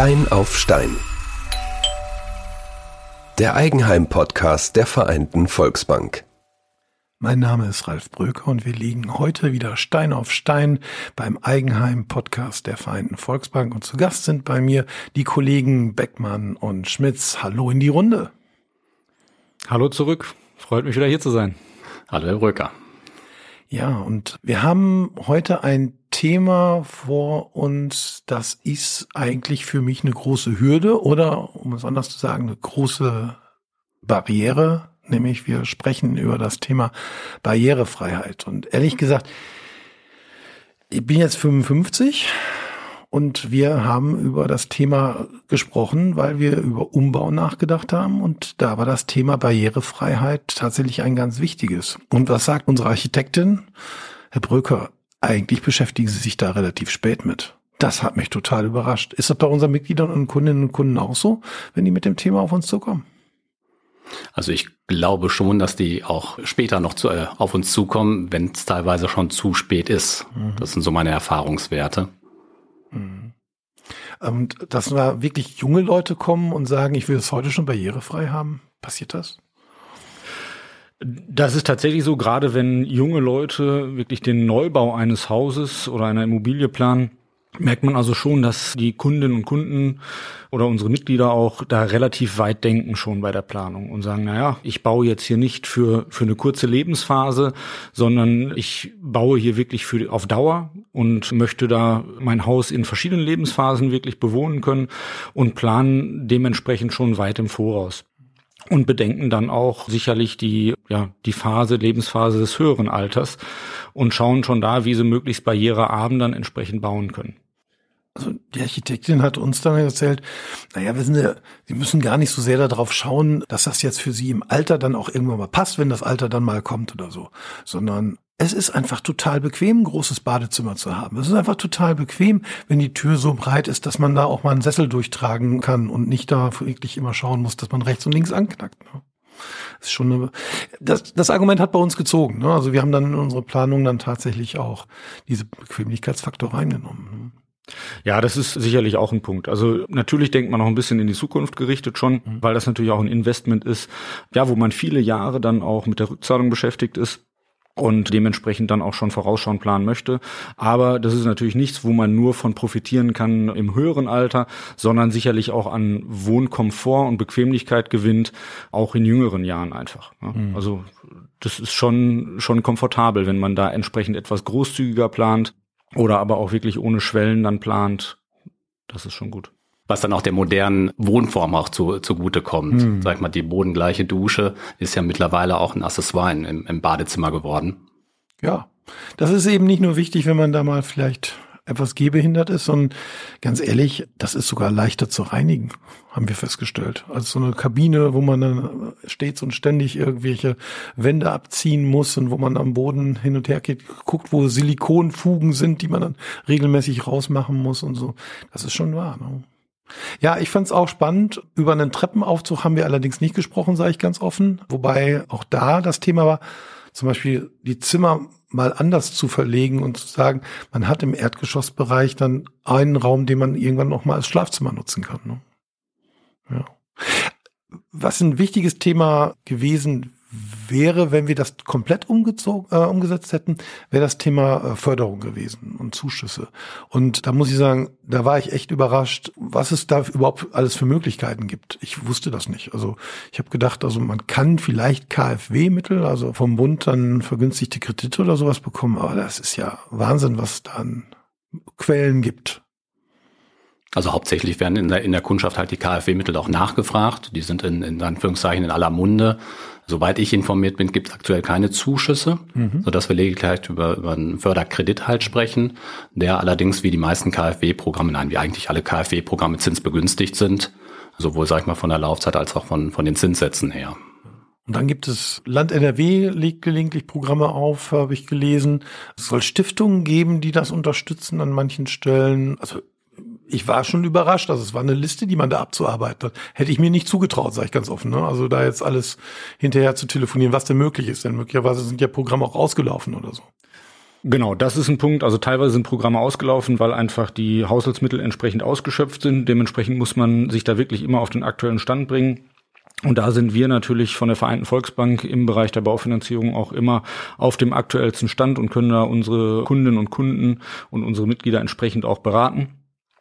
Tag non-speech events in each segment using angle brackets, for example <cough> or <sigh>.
Stein auf Stein. Der Eigenheim-Podcast der Vereinten Volksbank. Mein Name ist Ralf Bröker und wir liegen heute wieder Stein auf Stein beim Eigenheim-Podcast der Vereinten Volksbank. Und zu Gast sind bei mir die Kollegen Beckmann und Schmitz. Hallo in die Runde. Hallo zurück. Freut mich wieder hier zu sein. Hallo Herr Bröker. Ja, und wir haben heute ein Thema vor uns, das ist eigentlich für mich eine große Hürde oder, um es anders zu sagen, eine große Barriere, nämlich wir sprechen über das Thema Barrierefreiheit. Und ehrlich gesagt, ich bin jetzt 55 und wir haben über das Thema gesprochen, weil wir über Umbau nachgedacht haben und da war das Thema Barrierefreiheit tatsächlich ein ganz wichtiges. Und was sagt unsere Architektin? Herr Bröker, eigentlich beschäftigen sie sich da relativ spät mit. Das hat mich total überrascht. Ist das bei unseren Mitgliedern und Kundinnen und Kunden auch so, wenn die mit dem Thema auf uns zukommen? Also ich glaube schon, dass die auch später noch zu, äh, auf uns zukommen, wenn es teilweise schon zu spät ist. Mhm. Das sind so meine Erfahrungswerte. Mhm. Und dass da wirklich junge Leute kommen und sagen, ich will es heute schon barrierefrei haben, passiert das? Das ist tatsächlich so, gerade wenn junge Leute wirklich den Neubau eines Hauses oder einer Immobilie planen, merkt man also schon, dass die Kundinnen und Kunden oder unsere Mitglieder auch da relativ weit denken schon bei der Planung und sagen, naja, ich baue jetzt hier nicht für, für eine kurze Lebensphase, sondern ich baue hier wirklich für, auf Dauer und möchte da mein Haus in verschiedenen Lebensphasen wirklich bewohnen können und planen dementsprechend schon weit im Voraus und bedenken dann auch sicherlich die, ja, die Phase, Lebensphase des höheren Alters und schauen schon da, wie sie möglichst barrierearm dann entsprechend bauen können. Also die Architektin hat uns dann erzählt, naja, wissen Sie, Sie müssen gar nicht so sehr darauf schauen, dass das jetzt für Sie im Alter dann auch irgendwann mal passt, wenn das Alter dann mal kommt oder so, sondern es ist einfach total bequem, ein großes Badezimmer zu haben. Es ist einfach total bequem, wenn die Tür so breit ist, dass man da auch mal einen Sessel durchtragen kann und nicht da wirklich immer schauen muss, dass man rechts und links anknackt. Ne? Das ist schon eine, das, das Argument hat bei uns gezogen. Ne? Also wir haben dann in unsere Planung dann tatsächlich auch diese Bequemlichkeitsfaktor reingenommen. Ne? Ja, das ist sicherlich auch ein Punkt. Also natürlich denkt man auch ein bisschen in die Zukunft gerichtet schon, mhm. weil das natürlich auch ein Investment ist, ja, wo man viele Jahre dann auch mit der Rückzahlung beschäftigt ist und dementsprechend dann auch schon vorausschauend planen möchte. Aber das ist natürlich nichts, wo man nur von profitieren kann im höheren Alter, sondern sicherlich auch an Wohnkomfort und Bequemlichkeit gewinnt, auch in jüngeren Jahren einfach. Mhm. Also das ist schon, schon komfortabel, wenn man da entsprechend etwas großzügiger plant oder aber auch wirklich ohne Schwellen dann plant. Das ist schon gut was dann auch der modernen Wohnform auch zu, zugute kommt. Hm. Sag mal, die bodengleiche Dusche ist ja mittlerweile auch ein Accessoire im, im Badezimmer geworden. Ja, das ist eben nicht nur wichtig, wenn man da mal vielleicht etwas gehbehindert ist, sondern ganz ehrlich, das ist sogar leichter zu reinigen, haben wir festgestellt. Also so eine Kabine, wo man dann stets und ständig irgendwelche Wände abziehen muss und wo man am Boden hin und her geht, guckt, wo Silikonfugen sind, die man dann regelmäßig rausmachen muss und so. Das ist schon wahr. Ne? Ja, ich fand es auch spannend. Über einen Treppenaufzug haben wir allerdings nicht gesprochen, sage ich ganz offen. Wobei auch da das Thema war, zum Beispiel die Zimmer mal anders zu verlegen und zu sagen, man hat im Erdgeschossbereich dann einen Raum, den man irgendwann noch mal als Schlafzimmer nutzen kann. Ne? Ja. Was ein wichtiges Thema gewesen wäre, wenn wir das komplett umgezogen, äh, umgesetzt hätten, wäre das Thema äh, Förderung gewesen und Zuschüsse. Und da muss ich sagen, da war ich echt überrascht, was es da überhaupt alles für Möglichkeiten gibt. Ich wusste das nicht. Also ich habe gedacht, also man kann vielleicht KfW-Mittel, also vom Bund dann vergünstigte Kredite oder sowas bekommen, aber das ist ja Wahnsinn, was es da an Quellen gibt. Also hauptsächlich werden in der, in der Kundschaft halt die KfW-Mittel auch nachgefragt. Die sind in, in Anführungszeichen in aller Munde. Soweit ich informiert bin, gibt es aktuell keine Zuschüsse, mhm. sodass wir lediglich über, über einen Förderkredit halt sprechen, der allerdings wie die meisten KfW-Programme, nein, wie eigentlich alle KfW-Programme zinsbegünstigt sind, sowohl, sag ich mal, von der Laufzeit als auch von, von den Zinssätzen her. Und dann gibt es Land NRW legt gelegentlich Programme auf, habe ich gelesen. Es soll Stiftungen geben, die das unterstützen an manchen Stellen. Also ich war schon überrascht. Also es war eine Liste, die man da abzuarbeiten hat. Hätte ich mir nicht zugetraut, sage ich ganz offen. Ne? Also da jetzt alles hinterher zu telefonieren, was denn möglich ist. Denn möglicherweise sind ja Programme auch ausgelaufen oder so. Genau, das ist ein Punkt. Also teilweise sind Programme ausgelaufen, weil einfach die Haushaltsmittel entsprechend ausgeschöpft sind. Dementsprechend muss man sich da wirklich immer auf den aktuellen Stand bringen. Und da sind wir natürlich von der Vereinten Volksbank im Bereich der Baufinanzierung auch immer auf dem aktuellsten Stand und können da unsere Kundinnen und Kunden und unsere Mitglieder entsprechend auch beraten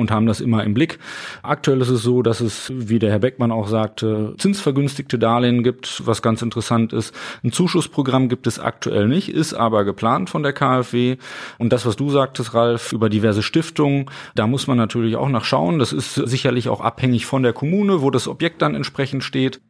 und haben das immer im Blick. Aktuell ist es so, dass es, wie der Herr Beckmann auch sagte, zinsvergünstigte Darlehen gibt, was ganz interessant ist. Ein Zuschussprogramm gibt es aktuell nicht, ist aber geplant von der KfW. Und das, was du sagtest, Ralf, über diverse Stiftungen, da muss man natürlich auch nachschauen. Das ist sicherlich auch abhängig von der Kommune, wo das Objekt dann entsprechend steht.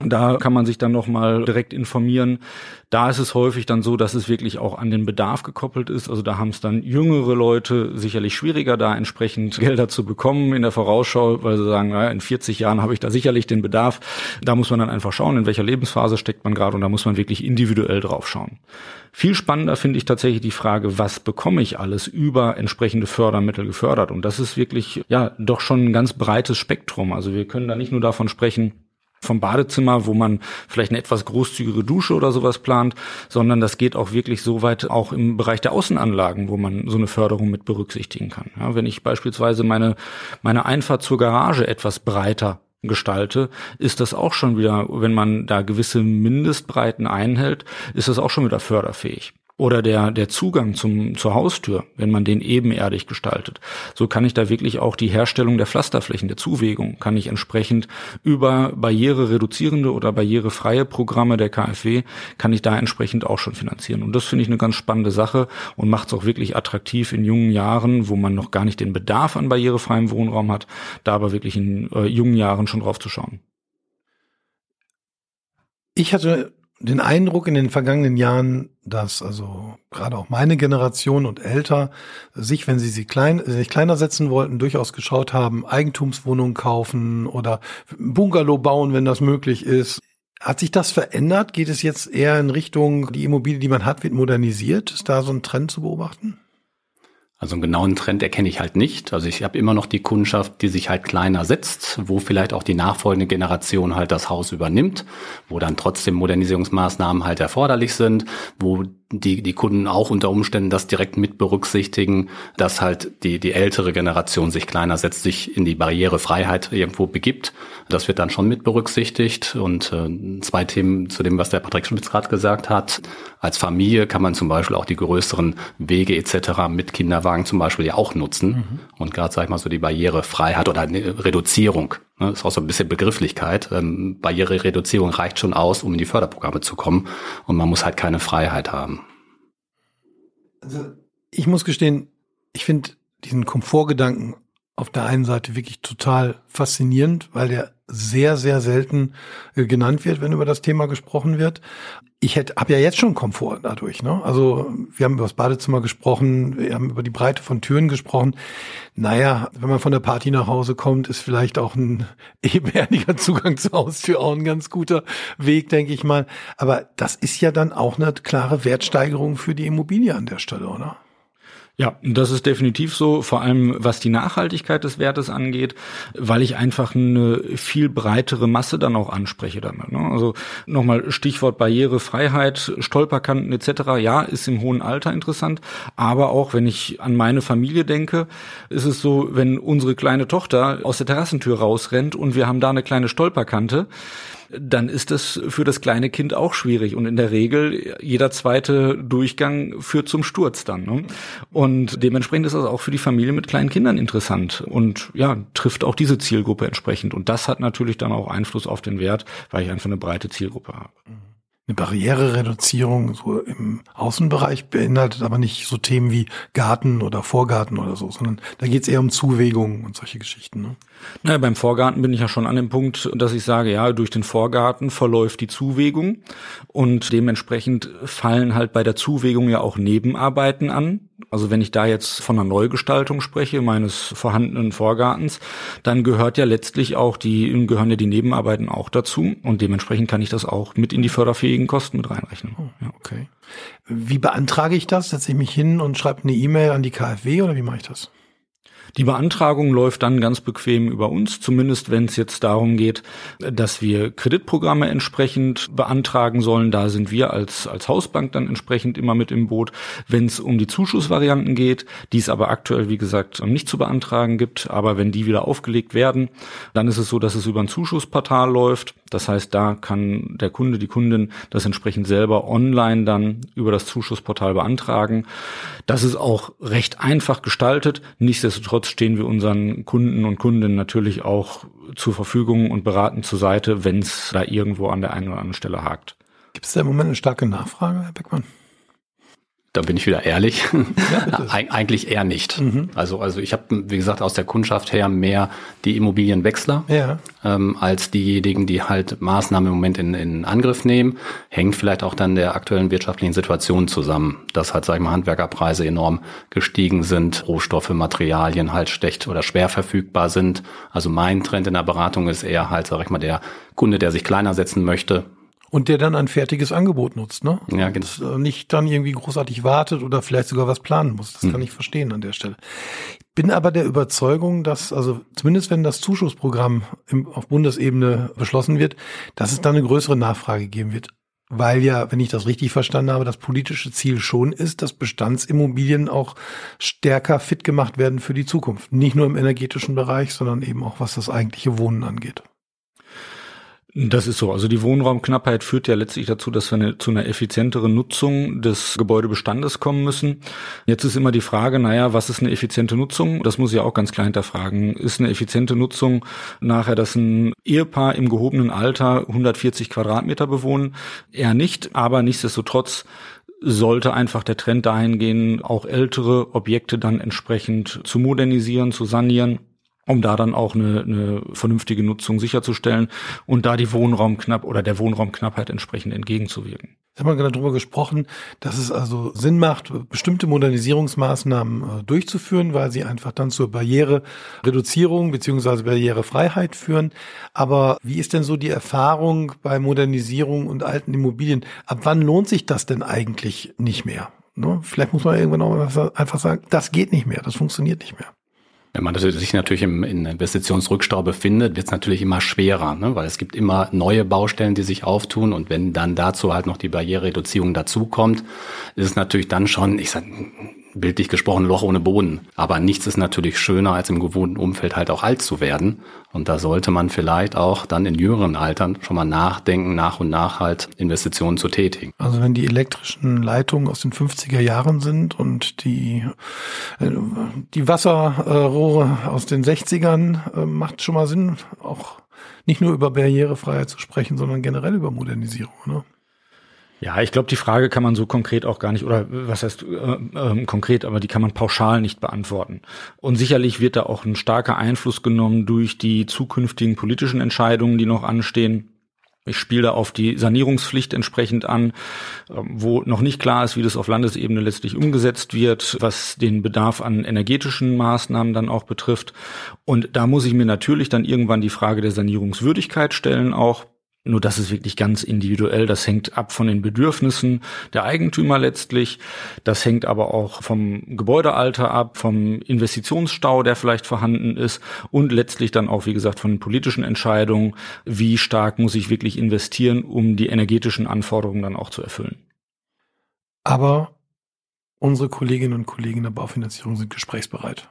Da kann man sich dann nochmal direkt informieren. Da ist es häufig dann so, dass es wirklich auch an den Bedarf gekoppelt ist. Also da haben es dann jüngere Leute sicherlich schwieriger, da entsprechend Gelder zu bekommen in der Vorausschau, weil sie sagen, naja, in 40 Jahren habe ich da sicherlich den Bedarf. Da muss man dann einfach schauen, in welcher Lebensphase steckt man gerade und da muss man wirklich individuell drauf schauen. Viel spannender finde ich tatsächlich die Frage, was bekomme ich alles über entsprechende Fördermittel gefördert? Und das ist wirklich, ja, doch schon ein ganz breites Spektrum. Also wir können da nicht nur davon sprechen, vom Badezimmer, wo man vielleicht eine etwas großzügige Dusche oder sowas plant, sondern das geht auch wirklich so weit auch im Bereich der Außenanlagen, wo man so eine Förderung mit berücksichtigen kann. Ja, wenn ich beispielsweise meine, meine Einfahrt zur Garage etwas breiter gestalte, ist das auch schon wieder, wenn man da gewisse Mindestbreiten einhält, ist das auch schon wieder förderfähig oder der, der Zugang zum, zur Haustür, wenn man den ebenerdig gestaltet. So kann ich da wirklich auch die Herstellung der Pflasterflächen, der Zuwegung, kann ich entsprechend über barrierereduzierende oder barrierefreie Programme der KfW, kann ich da entsprechend auch schon finanzieren. Und das finde ich eine ganz spannende Sache und macht es auch wirklich attraktiv in jungen Jahren, wo man noch gar nicht den Bedarf an barrierefreiem Wohnraum hat, da aber wirklich in äh, jungen Jahren schon drauf zu schauen. Ich hatte den Eindruck in den vergangenen Jahren, dass also gerade auch meine Generation und älter sich, wenn sie sie klein, sich kleiner setzen wollten, durchaus geschaut haben, Eigentumswohnungen kaufen oder Bungalow bauen, wenn das möglich ist. Hat sich das verändert? Geht es jetzt eher in Richtung, die Immobilie, die man hat, wird modernisiert? Ist da so ein Trend zu beobachten? Also einen genauen Trend erkenne ich halt nicht. Also ich habe immer noch die Kundschaft, die sich halt kleiner setzt, wo vielleicht auch die nachfolgende Generation halt das Haus übernimmt, wo dann trotzdem Modernisierungsmaßnahmen halt erforderlich sind, wo die, die Kunden auch unter Umständen das direkt mit berücksichtigen, dass halt die, die ältere Generation sich kleiner setzt, sich in die Barrierefreiheit irgendwo begibt. Das wird dann schon mit berücksichtigt. Und äh, zwei Themen zu dem, was der Patrick Schmitz gerade gesagt hat. Als Familie kann man zum Beispiel auch die größeren Wege etc. mit Kinderwagen zum Beispiel ja auch nutzen. Mhm. Und gerade, sag ich mal, so die Barrierefreiheit oder eine Reduzierung Ne, ist auch so ein bisschen Begrifflichkeit. Ähm, Barrierereduzierung reicht schon aus, um in die Förderprogramme zu kommen. Und man muss halt keine Freiheit haben. Also ich muss gestehen, ich finde diesen Komfortgedanken auf der einen Seite wirklich total faszinierend, weil der sehr, sehr selten äh, genannt wird, wenn über das Thema gesprochen wird. Ich hätte, habe ja jetzt schon Komfort dadurch. Ne? Also wir haben über das Badezimmer gesprochen, wir haben über die Breite von Türen gesprochen. Naja, wenn man von der Party nach Hause kommt, ist vielleicht auch ein <laughs> ebenerdiger Zugang zur Haustür auch ein ganz guter Weg, denke ich mal. Aber das ist ja dann auch eine klare Wertsteigerung für die Immobilie an der Stelle, oder? Ja, das ist definitiv so, vor allem was die Nachhaltigkeit des Wertes angeht, weil ich einfach eine viel breitere Masse dann auch anspreche damit. Ne? Also nochmal Stichwort Barrierefreiheit, Stolperkanten etc. Ja, ist im hohen Alter interessant, aber auch wenn ich an meine Familie denke, ist es so, wenn unsere kleine Tochter aus der Terrassentür rausrennt und wir haben da eine kleine Stolperkante, dann ist das für das kleine Kind auch schwierig. Und in der Regel, jeder zweite Durchgang führt zum Sturz dann. Ne? Und dementsprechend ist das auch für die Familie mit kleinen Kindern interessant und ja, trifft auch diese Zielgruppe entsprechend. Und das hat natürlich dann auch Einfluss auf den Wert, weil ich einfach eine breite Zielgruppe habe. Eine Barrierereduzierung so im Außenbereich beinhaltet aber nicht so Themen wie Garten oder Vorgarten oder so, sondern da geht es eher um Zuwägungen und solche Geschichten. Ne? Naja, beim Vorgarten bin ich ja schon an dem Punkt, dass ich sage, ja, durch den Vorgarten verläuft die Zuwägung und dementsprechend fallen halt bei der Zuwägung ja auch Nebenarbeiten an. Also wenn ich da jetzt von einer Neugestaltung spreche, meines vorhandenen Vorgartens, dann gehört ja letztlich auch die, gehören ja die Nebenarbeiten auch dazu und dementsprechend kann ich das auch mit in die förderfähigen Kosten mit reinrechnen. Oh. Okay. Wie beantrage ich das? Setze ich mich hin und schreibe eine E-Mail an die KfW oder wie mache ich das? Die Beantragung läuft dann ganz bequem über uns, zumindest wenn es jetzt darum geht, dass wir Kreditprogramme entsprechend beantragen sollen. Da sind wir als, als Hausbank dann entsprechend immer mit im Boot. Wenn es um die Zuschussvarianten geht, die es aber aktuell, wie gesagt, nicht zu beantragen gibt, aber wenn die wieder aufgelegt werden, dann ist es so, dass es über ein Zuschussportal läuft. Das heißt, da kann der Kunde, die Kundin das entsprechend selber online dann über das Zuschussportal beantragen. Das ist auch recht einfach gestaltet. Nichtsdestotrotz stehen wir unseren Kunden und Kundinnen natürlich auch zur Verfügung und beraten zur Seite, wenn es da irgendwo an der einen oder anderen Stelle hakt. Gibt es da im Moment eine starke Nachfrage, Herr Beckmann? Da bin ich wieder ehrlich. Ja, <laughs> Eig eigentlich eher nicht. Mhm. Also, also ich habe, wie gesagt, aus der Kundschaft her mehr die Immobilienwechsler ja. ähm, als diejenigen, die halt Maßnahmen im Moment in, in Angriff nehmen. Hängt vielleicht auch dann der aktuellen wirtschaftlichen Situation zusammen, dass halt, sag ich mal, Handwerkerpreise enorm gestiegen sind, Rohstoffe, Materialien halt schlecht oder schwer verfügbar sind. Also mein Trend in der Beratung ist eher halt, sag ich mal, der Kunde, der sich kleiner setzen möchte, und der dann ein fertiges Angebot nutzt, ne? Ja, genau. Das, äh, nicht dann irgendwie großartig wartet oder vielleicht sogar was planen muss. Das hm. kann ich verstehen an der Stelle. Bin aber der Überzeugung, dass, also zumindest wenn das Zuschussprogramm im, auf Bundesebene beschlossen wird, dass es dann eine größere Nachfrage geben wird. Weil ja, wenn ich das richtig verstanden habe, das politische Ziel schon ist, dass Bestandsimmobilien auch stärker fit gemacht werden für die Zukunft. Nicht nur im energetischen Bereich, sondern eben auch was das eigentliche Wohnen angeht. Das ist so. Also die Wohnraumknappheit führt ja letztlich dazu, dass wir eine, zu einer effizienteren Nutzung des Gebäudebestandes kommen müssen. Jetzt ist immer die Frage, naja, was ist eine effiziente Nutzung? Das muss ich auch ganz klar hinterfragen. Ist eine effiziente Nutzung nachher, dass ein Ehepaar im gehobenen Alter 140 Quadratmeter bewohnen? Eher nicht, aber nichtsdestotrotz sollte einfach der Trend dahin gehen, auch ältere Objekte dann entsprechend zu modernisieren, zu sanieren um da dann auch eine, eine vernünftige Nutzung sicherzustellen und da die Wohnraumknapp oder der Wohnraumknappheit entsprechend entgegenzuwirken. Ich habe gerade darüber gesprochen, dass es also Sinn macht, bestimmte Modernisierungsmaßnahmen äh, durchzuführen, weil sie einfach dann zur Barrierereduzierung beziehungsweise Barrierefreiheit führen. Aber wie ist denn so die Erfahrung bei Modernisierung und alten Immobilien? Ab wann lohnt sich das denn eigentlich nicht mehr? Ne? Vielleicht muss man irgendwann auch einfach sagen, das geht nicht mehr, das funktioniert nicht mehr. Wenn man sich natürlich im in Investitionsrückstau befindet, wird es natürlich immer schwerer, ne? weil es gibt immer neue Baustellen, die sich auftun und wenn dann dazu halt noch die Barrierereduzierung dazukommt, ist es natürlich dann schon, ich sag, bildlich gesprochen Loch ohne Boden. Aber nichts ist natürlich schöner, als im gewohnten Umfeld halt auch alt zu werden. Und da sollte man vielleicht auch dann in jüngeren Altern schon mal nachdenken, nach und nach halt Investitionen zu tätigen. Also wenn die elektrischen Leitungen aus den 50er Jahren sind und die, äh, die Wasserrohre aus den 60ern, äh, macht schon mal Sinn, auch nicht nur über Barrierefreiheit zu sprechen, sondern generell über Modernisierung. Ne? Ja, ich glaube, die Frage kann man so konkret auch gar nicht, oder was heißt äh, äh, konkret, aber die kann man pauschal nicht beantworten. Und sicherlich wird da auch ein starker Einfluss genommen durch die zukünftigen politischen Entscheidungen, die noch anstehen. Ich spiele da auf die Sanierungspflicht entsprechend an, ähm, wo noch nicht klar ist, wie das auf Landesebene letztlich umgesetzt wird, was den Bedarf an energetischen Maßnahmen dann auch betrifft. Und da muss ich mir natürlich dann irgendwann die Frage der Sanierungswürdigkeit stellen auch. Nur das ist wirklich ganz individuell. Das hängt ab von den Bedürfnissen der Eigentümer letztlich. Das hängt aber auch vom Gebäudealter ab, vom Investitionsstau, der vielleicht vorhanden ist und letztlich dann auch, wie gesagt, von politischen Entscheidungen. Wie stark muss ich wirklich investieren, um die energetischen Anforderungen dann auch zu erfüllen? Aber unsere Kolleginnen und Kollegen der Baufinanzierung sind gesprächsbereit.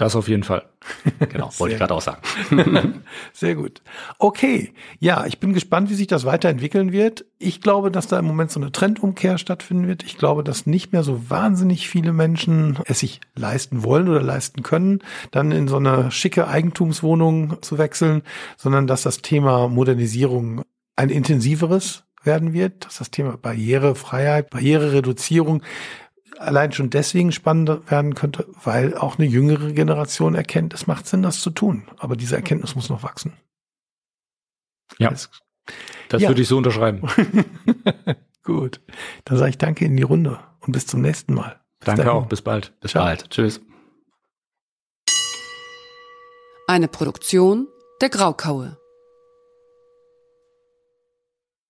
Das auf jeden Fall. <laughs> Genau, wollte ich gerade auch sagen. <laughs> Sehr gut. Okay, ja, ich bin gespannt, wie sich das weiterentwickeln wird. Ich glaube, dass da im Moment so eine Trendumkehr stattfinden wird. Ich glaube, dass nicht mehr so wahnsinnig viele Menschen es sich leisten wollen oder leisten können, dann in so eine schicke Eigentumswohnung zu wechseln, sondern dass das Thema Modernisierung ein intensiveres werden wird, dass das Thema Barrierefreiheit, Barrierereduzierung allein schon deswegen spannend werden könnte, weil auch eine jüngere Generation erkennt, es macht Sinn, das zu tun. Aber diese Erkenntnis muss noch wachsen. Ja. Das, das ja. würde ich so unterschreiben. <laughs> Gut. Dann sage ich danke in die Runde und bis zum nächsten Mal. Bis danke dahin. auch. Bis bald. Bis Ciao. bald. Tschüss. Eine Produktion der Graukaue.